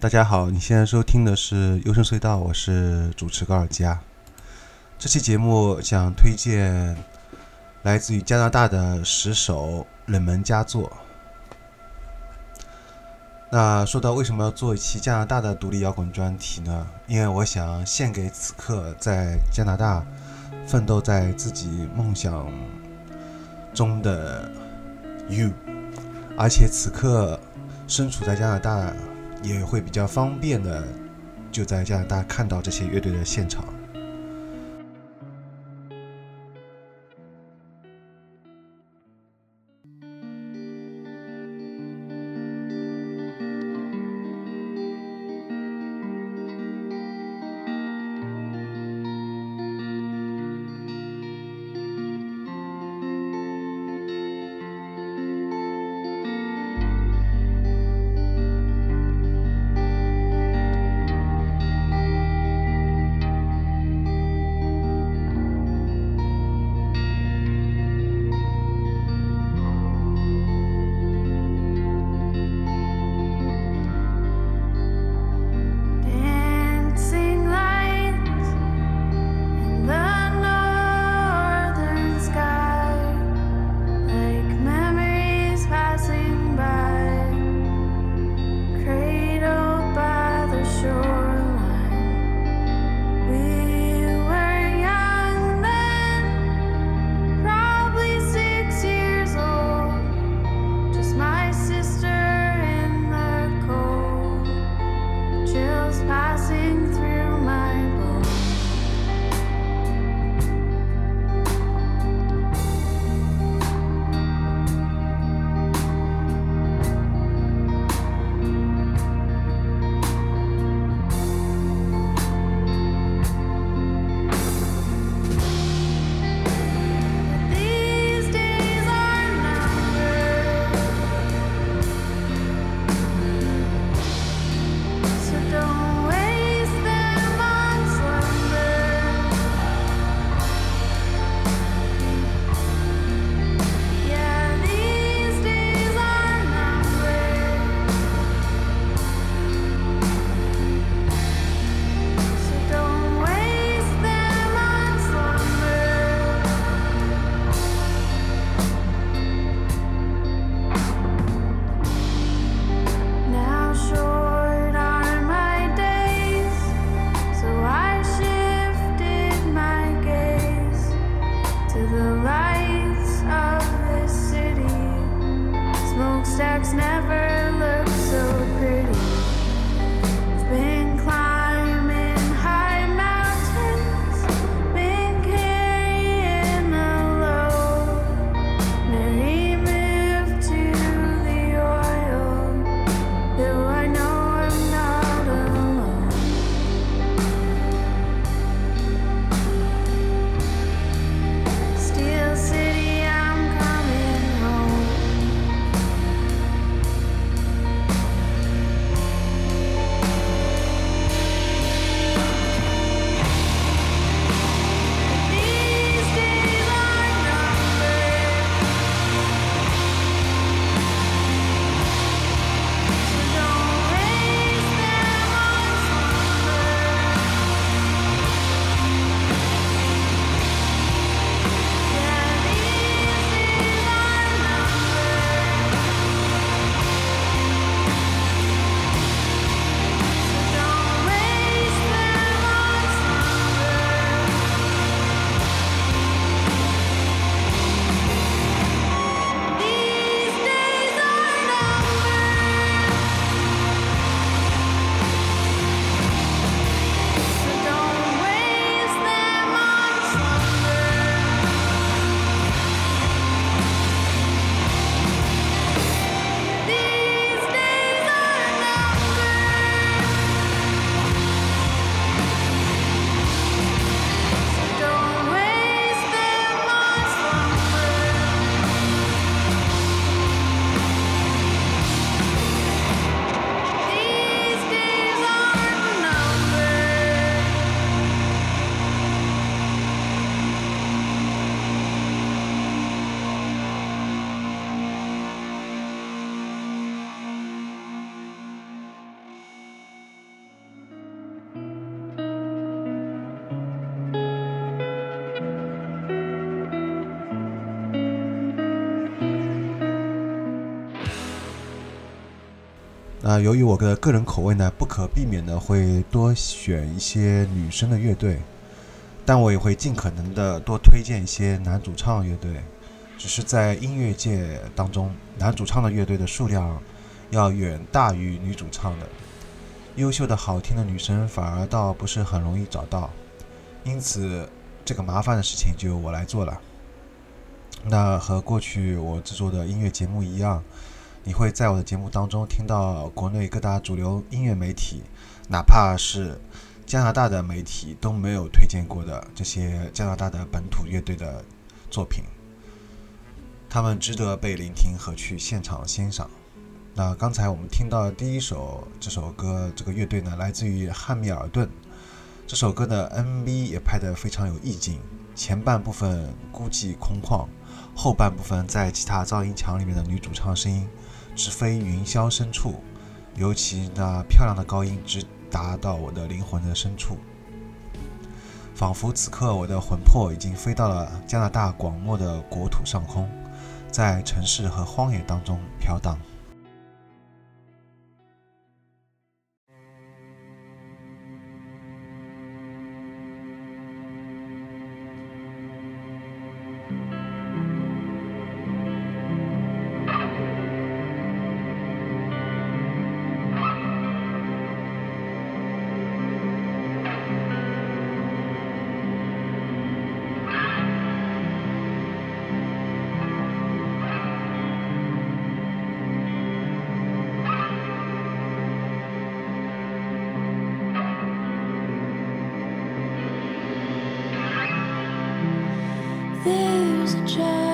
大家好，你现在收听的是幽深隧道，我是主持高尔佳。这期节目想推荐来自于加拿大的十首冷门佳作。那说到为什么要做一期加拿大的独立摇滚专题呢？因为我想献给此刻在加拿大奋斗在自己梦想中的 you，而且此刻身处在加拿大。也会比较方便的，就在加拿大看到这些乐队的现场。那由于我的个人口味呢，不可避免的会多选一些女生的乐队，但我也会尽可能的多推荐一些男主唱乐队。只是在音乐界当中，男主唱的乐队的数量要远大于女主唱的。优秀的好听的女生反而倒不是很容易找到，因此这个麻烦的事情就由我来做了。那和过去我制作的音乐节目一样，你会在我的节目当中听到国内各大主流音乐媒体，哪怕是加拿大的媒体都没有推荐过的这些加拿大的本土乐队的作品，他们值得被聆听和去现场欣赏。那刚才我们听到的第一首这首歌，这个乐队呢来自于汉密尔顿。这首歌的 MV 也拍得非常有意境，前半部分孤寂空旷。后半部分在吉他噪音墙里面的女主唱声音直飞云霄深处，尤其那漂亮的高音直达到我的灵魂的深处，仿佛此刻我的魂魄已经飞到了加拿大广袤的国土上空，在城市和荒野当中飘荡。suggest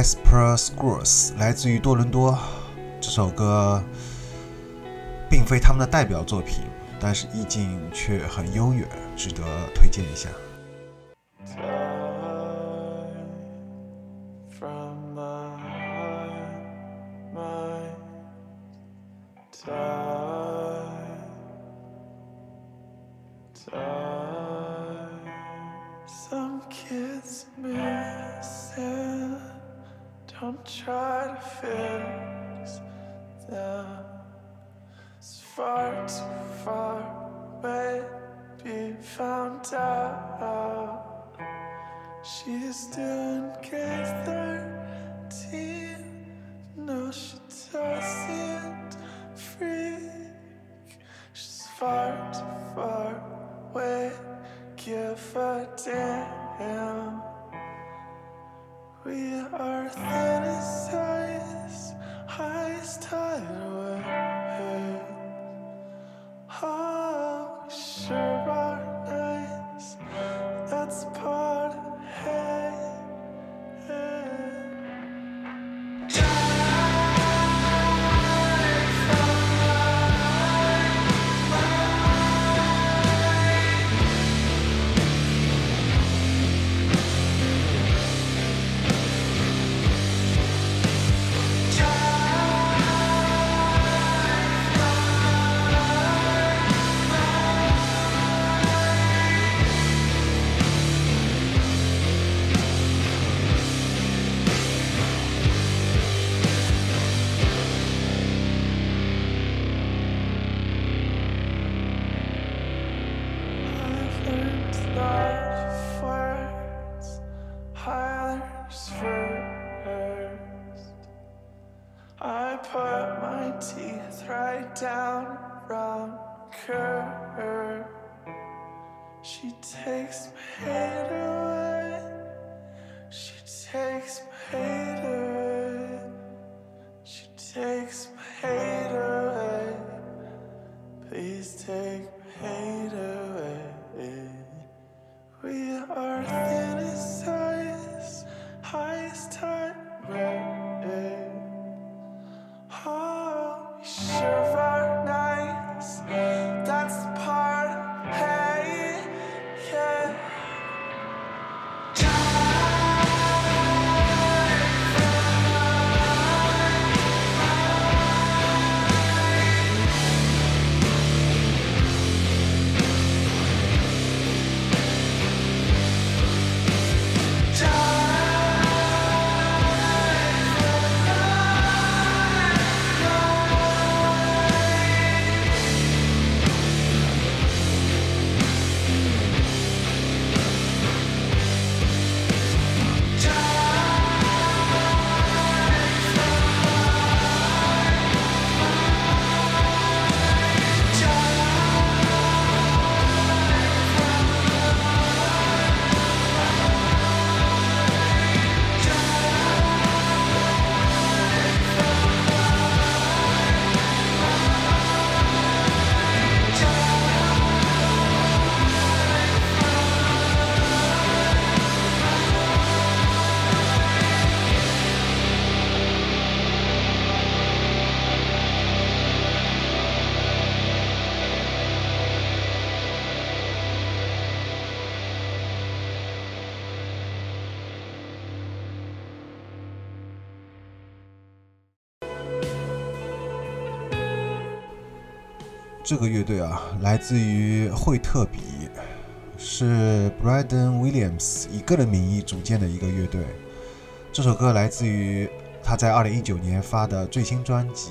Casper Scrolls 来自于多伦多。这首歌并非他们的代表作品，但是意境却很悠远，值得推荐一下。这个乐队啊，来自于惠特比，是 Braden Williams 以个人名义组建的一个乐队。这首歌来自于他在2019年发的最新专辑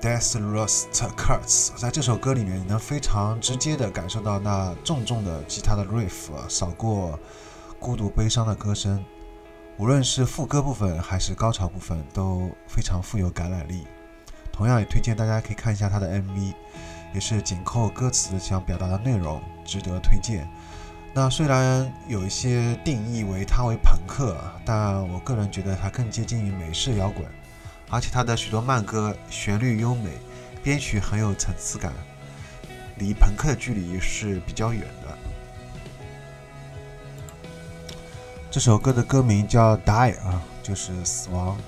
《Death Rust Cuts》。在这首歌里面，你能非常直接地感受到那重重的吉他的 riff 扫过孤独悲伤的歌声，无论是副歌部分还是高潮部分，都非常富有感染力。同样也推荐大家可以看一下他的 MV，也是紧扣歌词想表达的内容，值得推荐。那虽然有一些定义为它为朋克，但我个人觉得它更接近于美式摇滚，而且它的许多慢歌旋律优美，编曲很有层次感，离朋克的距离是比较远的。这首歌的歌名叫《Die》啊，就是死亡。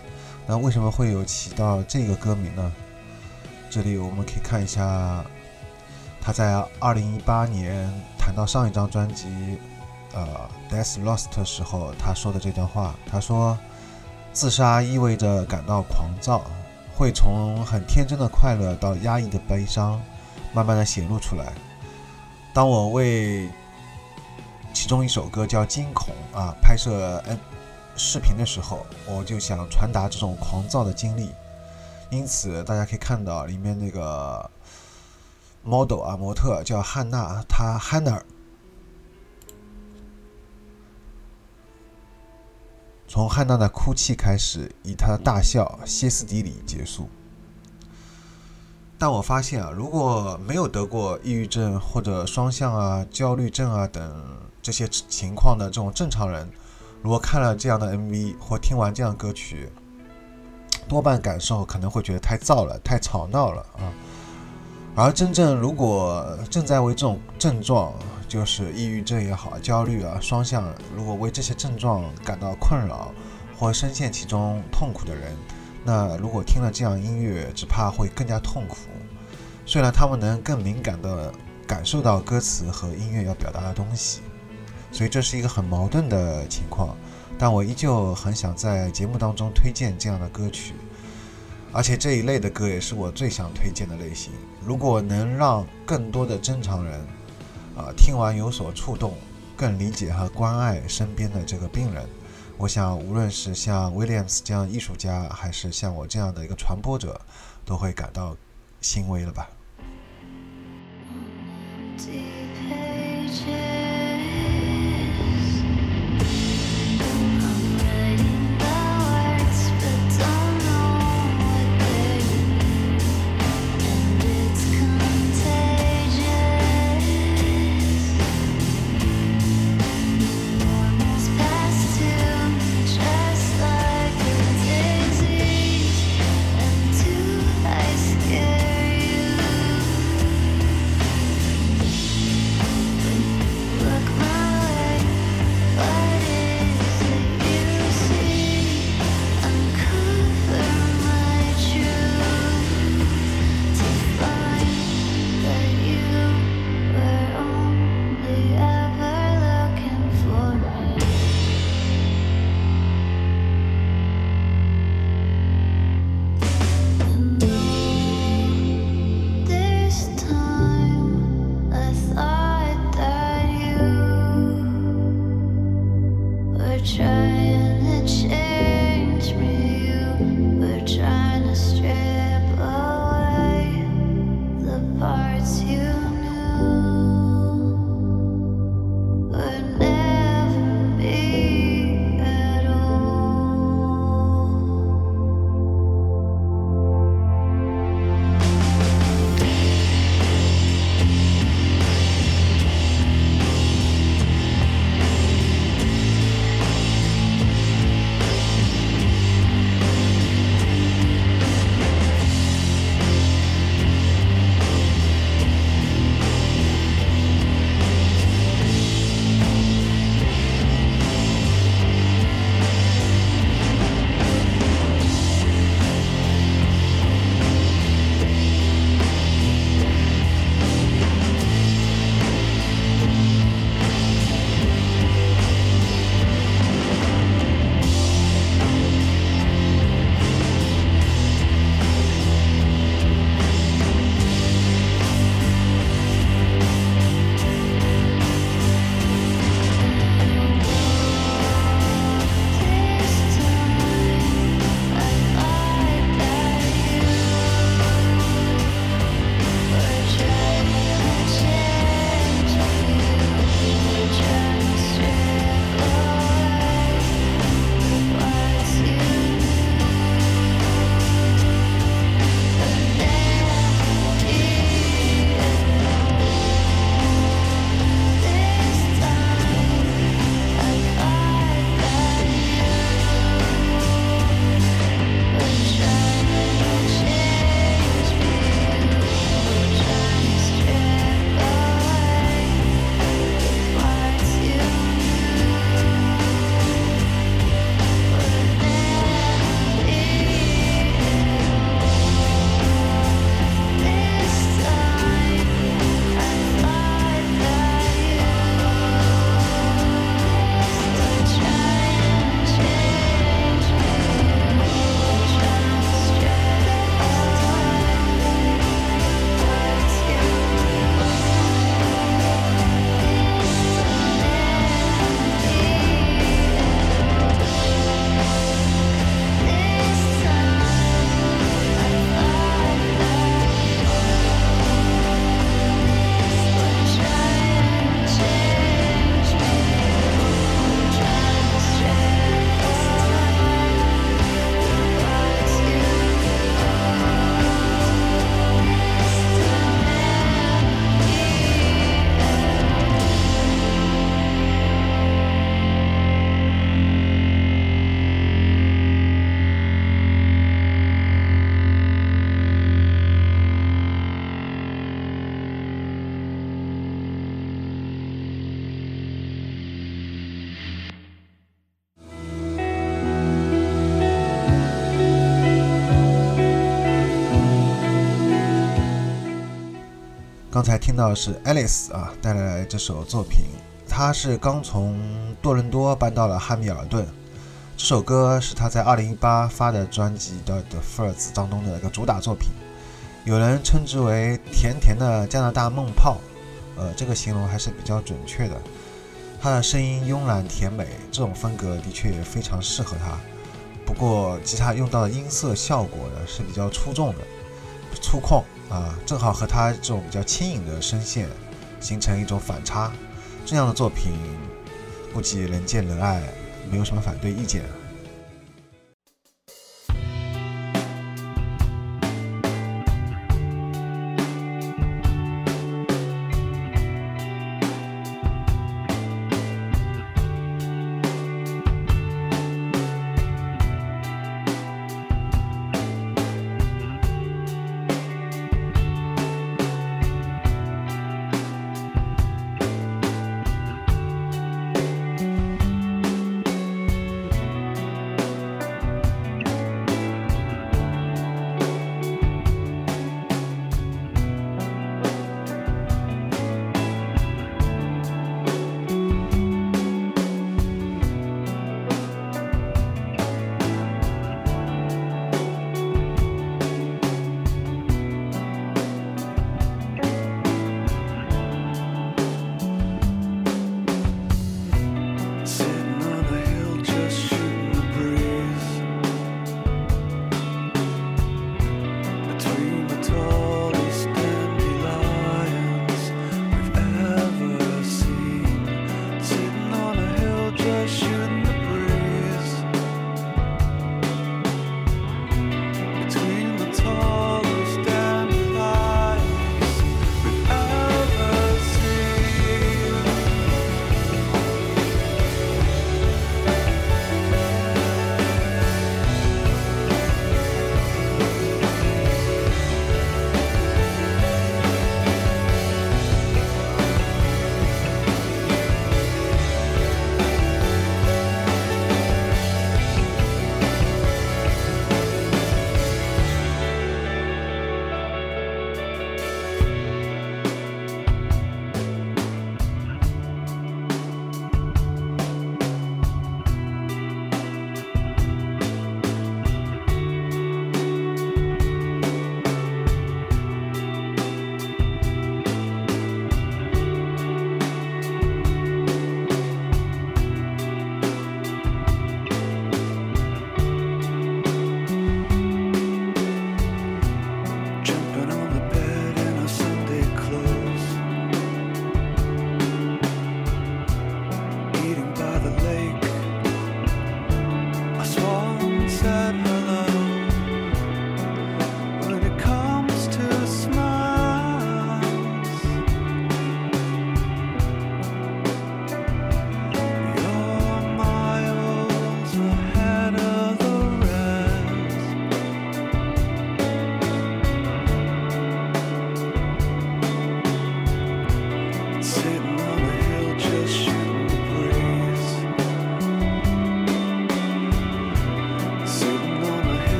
那为什么会有起到这个歌名呢？这里我们可以看一下，他在2018年谈到上一张专辑呃《Death Lost》的时候，他说的这段话。他说：“自杀意味着感到狂躁，会从很天真的快乐到压抑的悲伤，慢慢的显露出来。当我为其中一首歌叫《惊恐》啊，拍摄 N 视频的时候，我就想传达这种狂躁的经历。因此，大家可以看到里面那个 model 啊，模特叫汉娜，她 Hannah 从汉娜的哭泣开始，以她的大笑歇斯底里结束。但我发现啊，如果没有得过抑郁症或者双向啊、焦虑症啊等这些情况的这种正常人，如果看了这样的 MV 或听完这样歌曲，多半感受可能会觉得太燥了、太吵闹了啊。而真正如果正在为这种症状，就是抑郁症也好、焦虑啊、双向，如果为这些症状感到困扰或深陷其中痛苦的人，那如果听了这样音乐，只怕会更加痛苦。虽然他们能更敏感地感受到歌词和音乐要表达的东西，所以这是一个很矛盾的情况。但我依旧很想在节目当中推荐这样的歌曲，而且这一类的歌也是我最想推荐的类型。如果能让更多的正常人，啊，听完有所触动，更理解和关爱身边的这个病人，我想无论是像 Williams 这样艺术家，还是像我这样的一个传播者，都会感到欣慰了吧。刚才听到的是 Alice 啊带来这首作品，他是刚从多伦多搬到了汉密尔顿。这首歌是他在2018发的专辑的《The First》当中的一个主打作品，有人称之为“甜甜的加拿大梦泡”，呃，这个形容还是比较准确的。他的声音慵懒甜美，这种风格的确也非常适合他。不过，吉他用到的音色效果呢是比较出众的、粗犷啊，正好和他这种比较轻盈的声线形成一种反差。这样的作品，估计人见人爱，没有什么反对意见。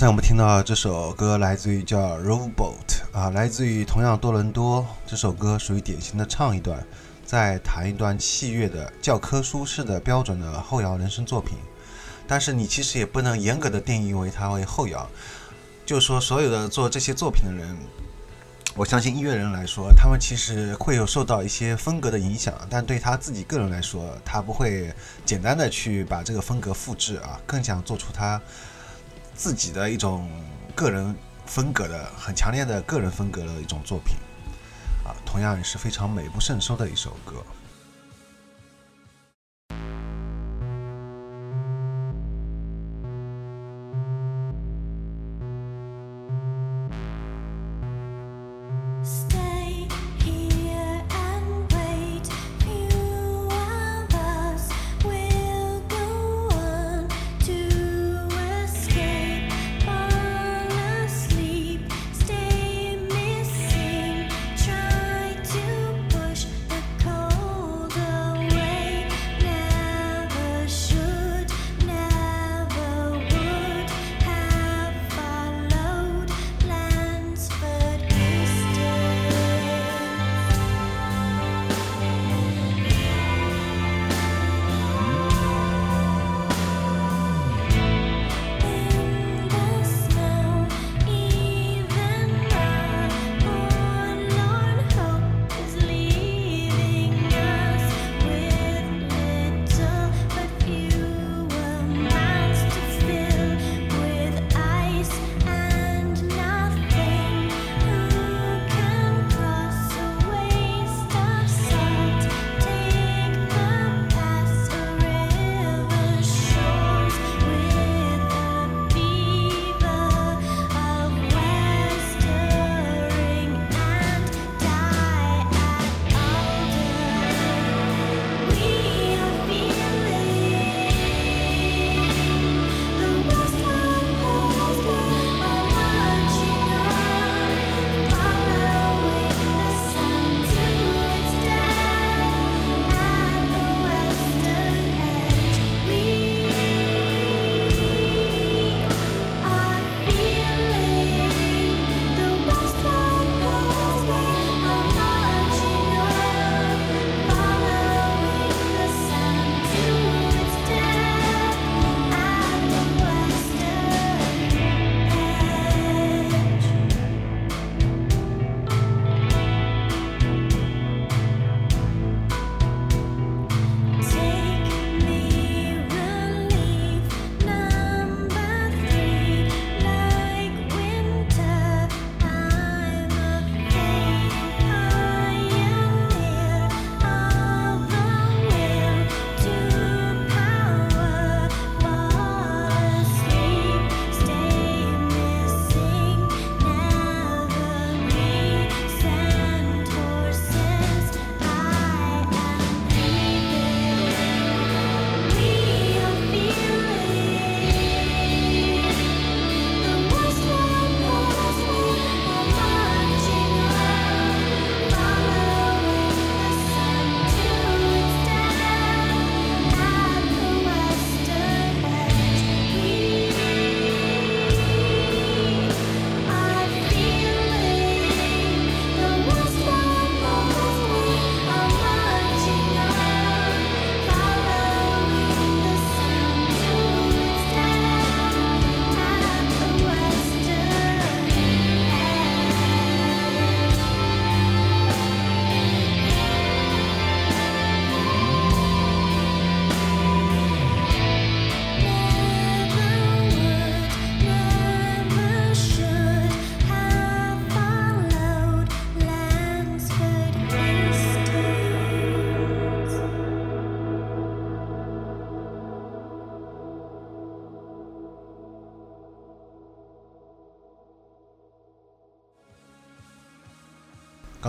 刚才我们听到这首歌来自于叫《Robot》啊，来自于同样多伦多。这首歌属于典型的唱一段，再弹一段器乐的教科书式的标准的后摇人声作品。但是你其实也不能严格的定义为它为后摇，就说所有的做这些作品的人，我相信音乐人来说，他们其实会有受到一些风格的影响，但对他自己个人来说，他不会简单的去把这个风格复制啊，更想做出他自己的一种个人风格的很强烈的个人风格的一种作品啊，同样也是非常美不胜收的一首歌。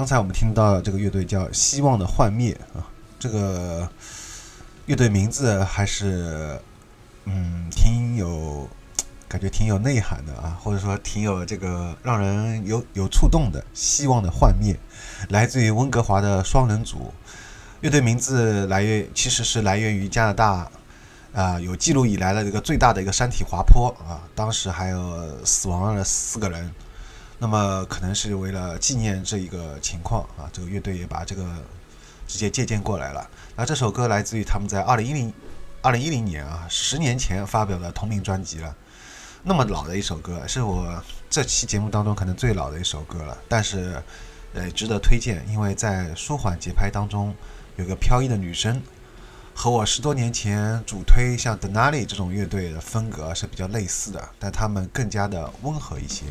刚才我们听到这个乐队叫希望的幻灭啊，这个乐队名字还是嗯挺有感觉挺有内涵的啊，或者说挺有这个让人有有触动的。希望的幻灭，来自于温哥华的双人组，乐队名字来源其实是来源于加拿大啊、有记录以来的这个最大的一个山体滑坡啊，当时还有死亡了四个人。那么可能是为了纪念这一个情况啊，这个乐队也把这个直接借鉴过来了。那这首歌来自于他们在二零一零二零一零年啊，十年前发表的同名专辑了。那么老的一首歌，是我这期节目当中可能最老的一首歌了，但是呃值得推荐，因为在舒缓节拍当中有个飘逸的女声，和我十多年前主推像 Denali 这种乐队的风格是比较类似的，但他们更加的温和一些。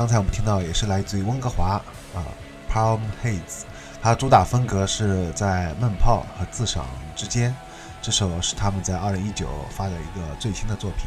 刚才我们听到也是来自于温哥华啊，Palm Heads，它主打风格是在闷炮和自赏之间。这首是他们在二零一九发的一个最新的作品。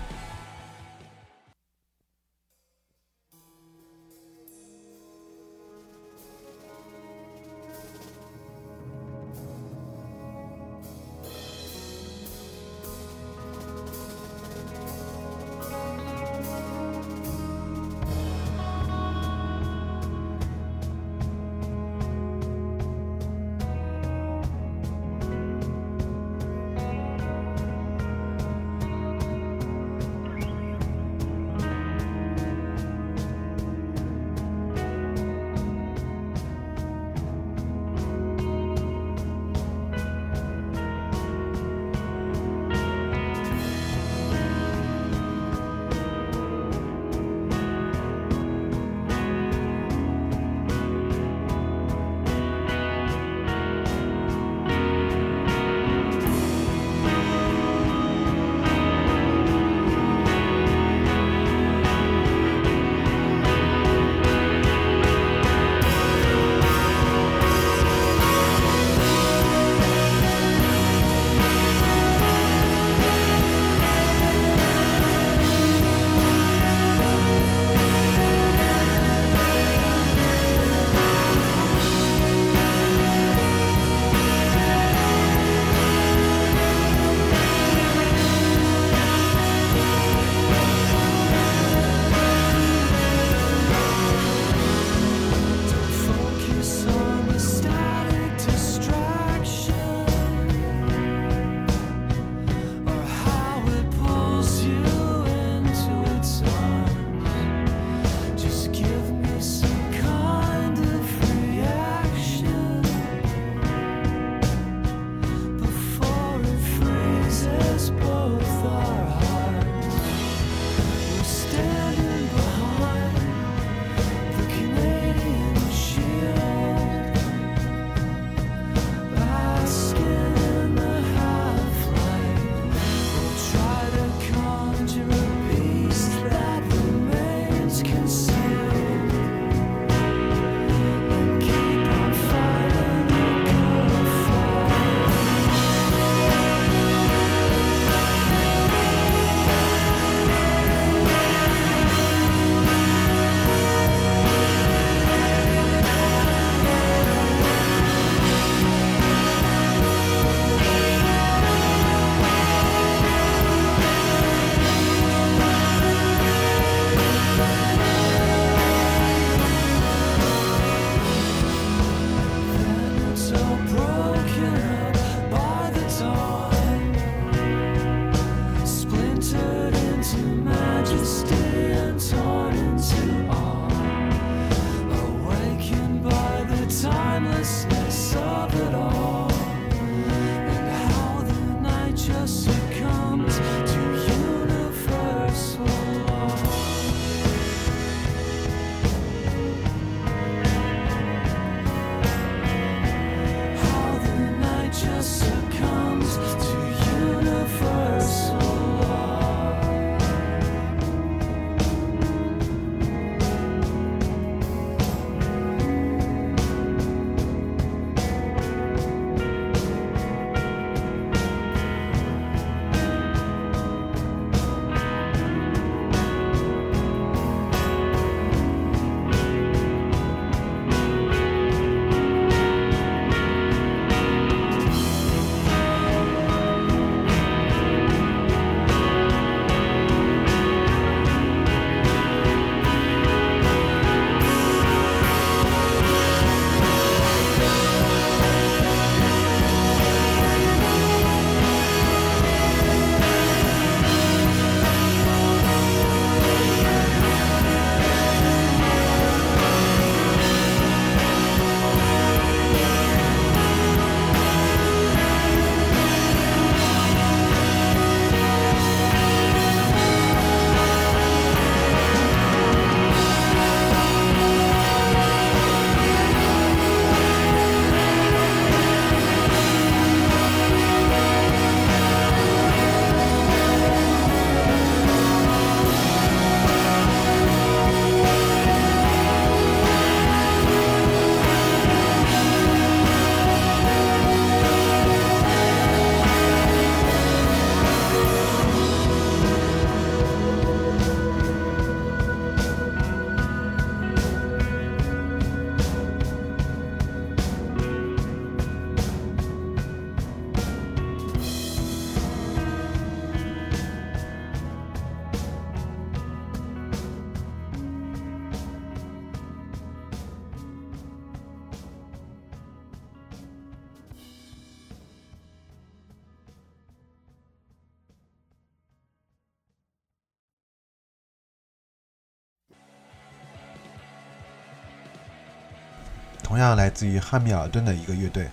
来自于汉密尔顿的一个乐队。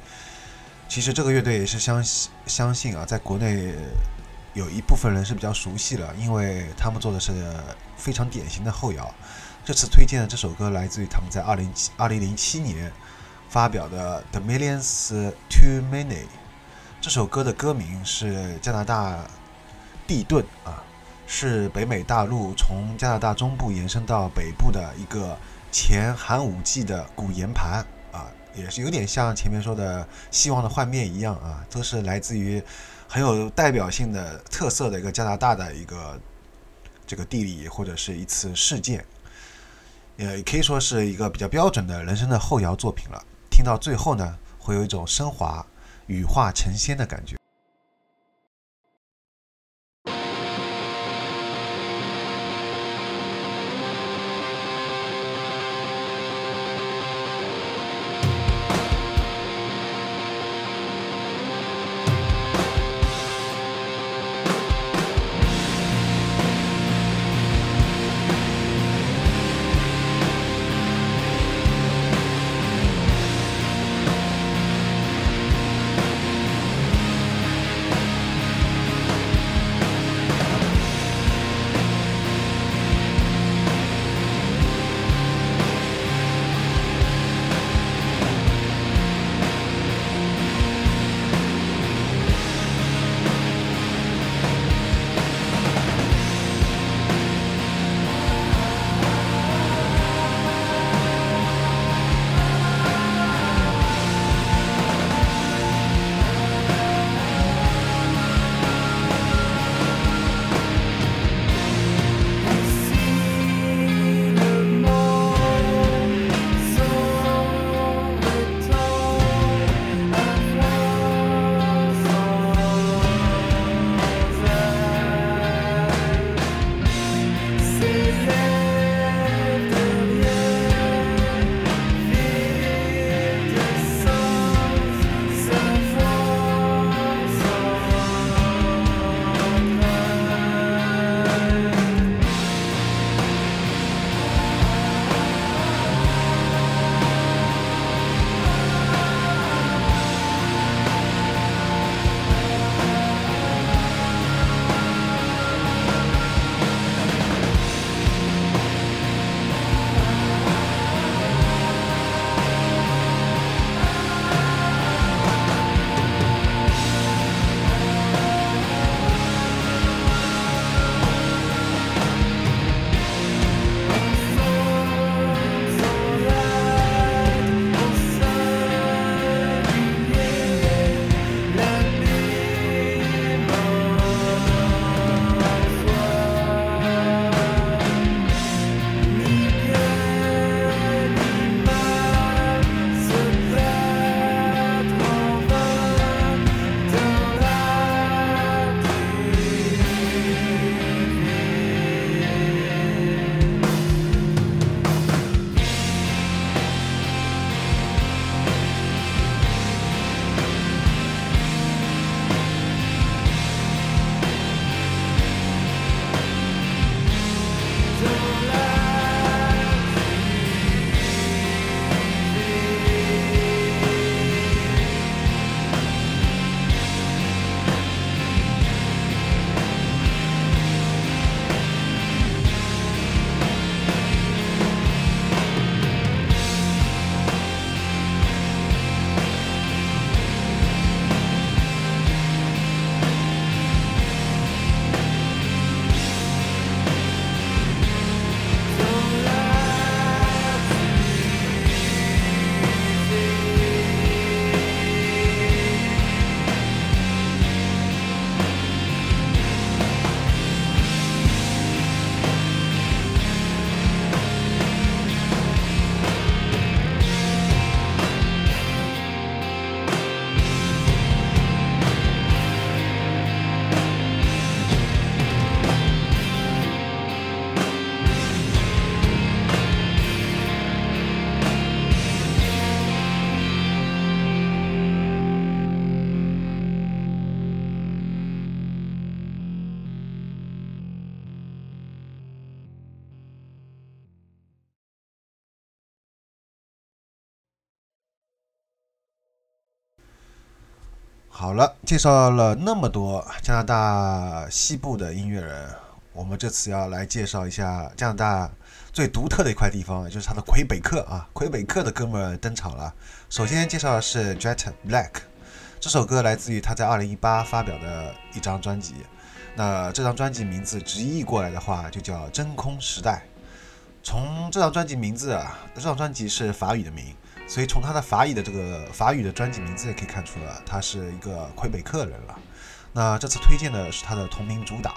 其实这个乐队也是相相信啊，在国内有一部分人是比较熟悉了，因为他们做的是非常典型的后摇。这次推荐的这首歌来自于他们在二零七二零零七年发表的《The Millions to Many》。这首歌的歌名是加拿大地盾啊，是北美大陆从加拿大中部延伸到北部的一个前寒武纪的古岩盘啊，也是有点像前面说的希望的幻灭一样啊，都是来自于很有代表性的特色的一个加拿大的一个这个地理或者是一次事件。也可以说是一个比较标准的人生的后摇作品了。听到最后呢，会有一种升华、羽化成仙的感觉。Amen. 好了，介绍了那么多加拿大西部的音乐人，我们这次要来介绍一下加拿大最独特的一块地方，就是它的魁北克啊。魁北克的哥们儿登场了。首先介绍的是 Jet Black，这首歌来自于他在2018发表的一张专辑。那这张专辑名字直译过来的话，就叫《真空时代》。从这张专辑名字啊，这张专辑是法语的名，所以从他的法语的这个法语的专辑名字也可以看出了，他是一个魁北克人了。那这次推荐的是他的同名主打，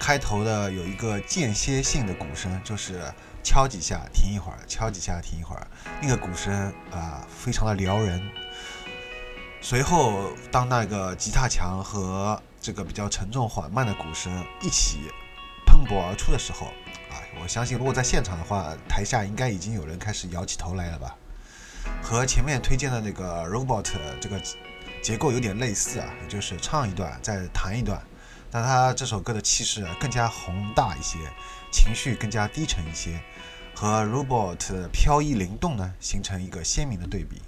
开头的有一个间歇性的鼓声，就是敲几下停一会儿，敲几下停一会儿，那个鼓声啊，非常的撩人。随后，当那个吉他墙和这个比较沉重缓慢的鼓声一起喷薄而出的时候，啊，我相信如果在现场的话，台下应该已经有人开始摇起头来了吧。和前面推荐的那个 Robot 这个结构有点类似啊，也就是唱一段再弹一段，那他这首歌的气势更加宏大一些，情绪更加低沉一些，和 Robot 飘逸灵动呢形成一个鲜明的对比。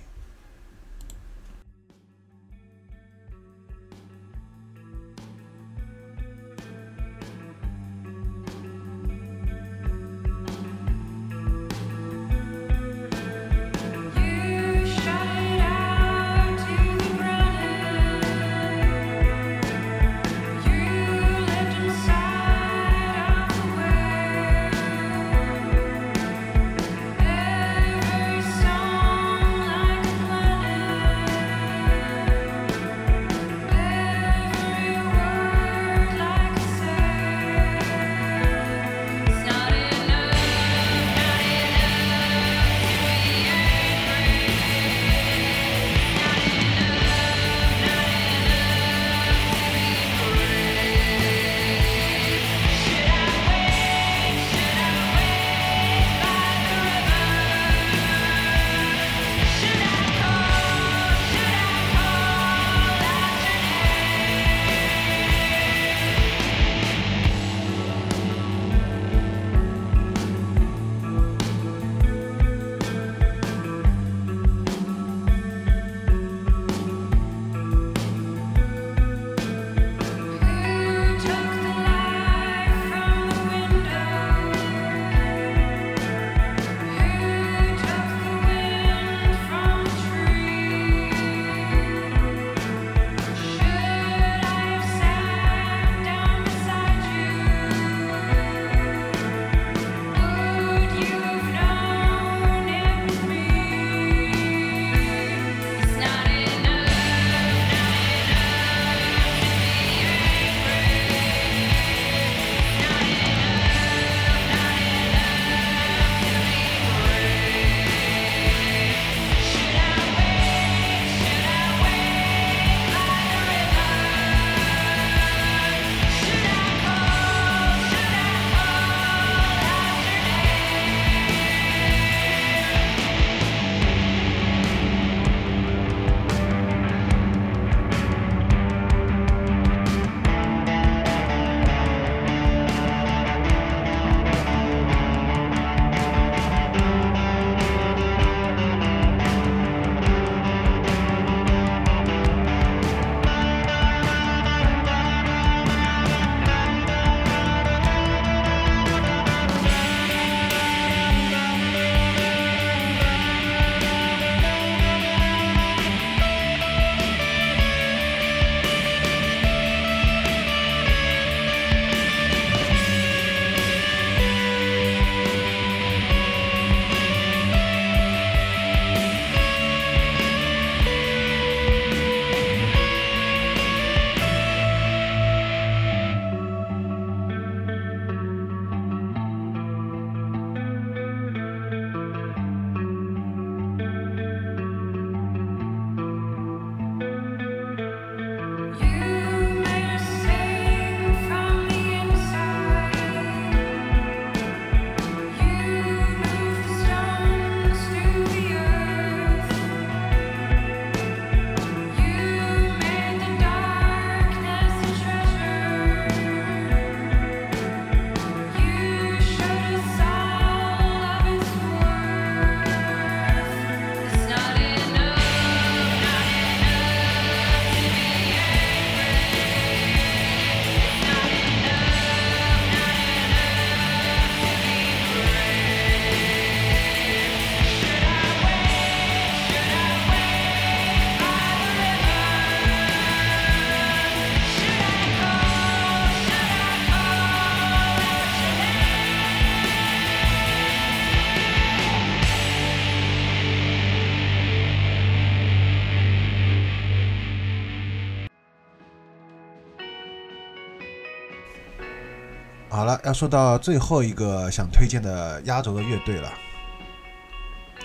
要说到最后一个想推荐的压轴的乐队了，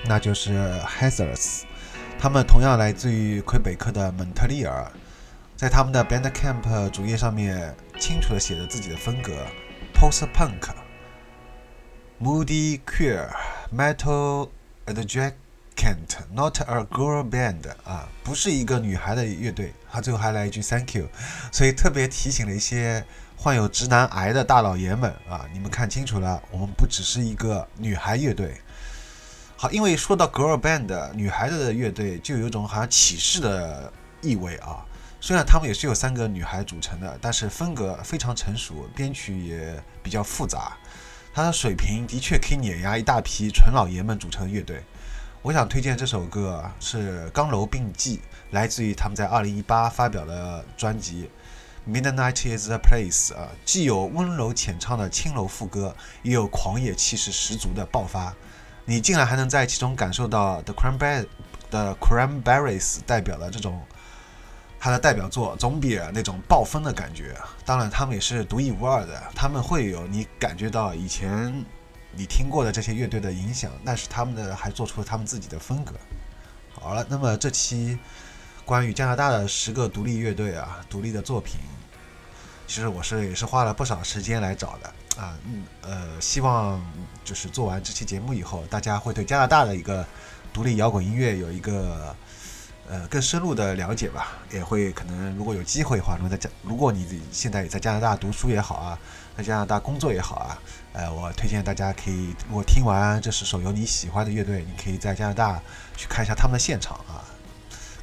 那就是 Hazards。他们同样来自于魁北克的蒙特利尔，在他们的 Bandcamp 主页上面清楚的写着自己的风格：Post Punk、Moody Queer、Metal Adjacent、Not a Girl Band 啊，不是一个女孩的乐队。他最后还来一句 Thank you，所以特别提醒了一些患有直男癌的大老爷们啊，你们看清楚了，我们不只是一个女孩乐队。好，因为说到 girl band 女孩子的乐队，就有一种好像启示的意味啊。虽然他们也是由三个女孩组成的，但是风格非常成熟，编曲也比较复杂，它的水平的确可以碾压一大批纯老爷们组成的乐队。我想推荐这首歌是《刚柔并济》，来自于他们在2018发表的专辑《Midnight Is the Place》啊，既有温柔浅唱的轻柔副歌，也有狂野气势十足的爆发。你竟然还能在其中感受到 The Cranberries 的 Cranberries 代表的这种它的代表作《Zombie》那种暴风的感觉。当然，他们也是独一无二的，他们会有你感觉到以前你听过的这些乐队的影响，但是他们的还做出了他们自己的风格。好了，那么这期关于加拿大的十个独立乐队啊，独立的作品，其实我是也是花了不少时间来找的。啊，嗯，呃，希望就是做完这期节目以后，大家会对加拿大的一个独立摇滚音乐有一个呃更深入的了解吧。也会可能如果有机会的话，如果在加，如果你现在也在加拿大读书也好啊，在加拿大工作也好啊，呃，我推荐大家可以，如果听完这十首有你喜欢的乐队，你可以在加拿大去看一下他们的现场啊，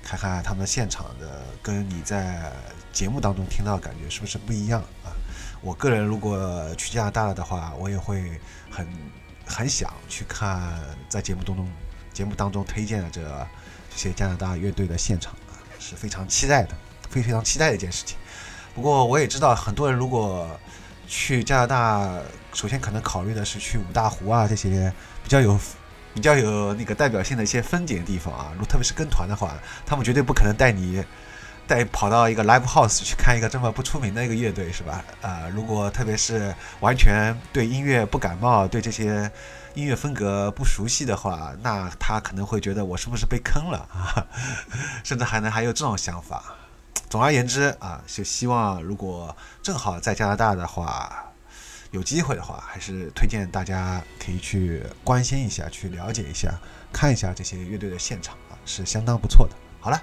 看看他们现场的跟你在节目当中听到的感觉是不是不一样啊。我个人如果去加拿大的话，我也会很很想去看在节目当中节目当中推荐的这这些加拿大乐队的现场啊，是非常期待的，非非常期待的一件事情。不过我也知道，很多人如果去加拿大，首先可能考虑的是去五大湖啊这些比较有比较有那个代表性的一些风景地方啊，如特别是跟团的话，他们绝对不可能带你。带跑到一个 live house 去看一个这么不出名的一个乐队是吧？啊，如果特别是完全对音乐不感冒，对这些音乐风格不熟悉的话，那他可能会觉得我是不是被坑了啊？甚至还能还有这种想法。总而言之啊，就希望如果正好在加拿大的话，有机会的话，还是推荐大家可以去关心一下，去了解一下，看一下这些乐队的现场啊，是相当不错的。好了。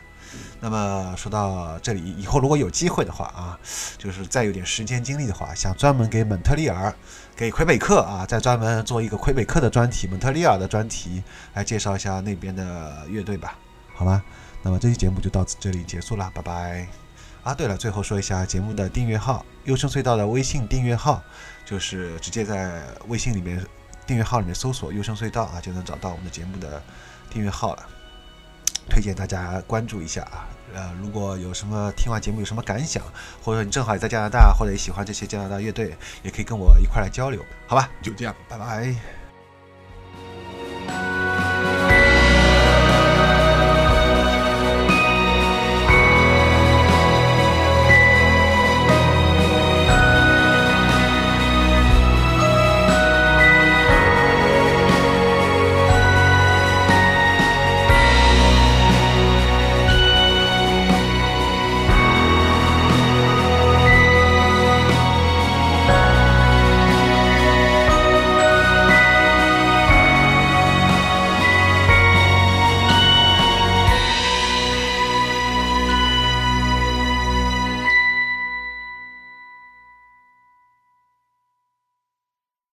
那么说到这里，以后如果有机会的话啊，就是再有点时间精力的话，想专门给蒙特利尔、给魁北克啊，再专门做一个魁北克的专题、蒙特利尔的专题，来介绍一下那边的乐队吧，好吗？那么这期节目就到这里结束了，拜拜。啊，对了，最后说一下节目的订阅号，优声隧道的微信订阅号，就是直接在微信里面订阅号里面搜索“优声隧道”啊，就能找到我们的节目的订阅号了。推荐大家关注一下啊呃如果有什么听完节目有什么感想或者你正好也在加拿大或者也喜欢这些加拿大乐队也可以跟我一块来交流好吧？就这样。拜拜。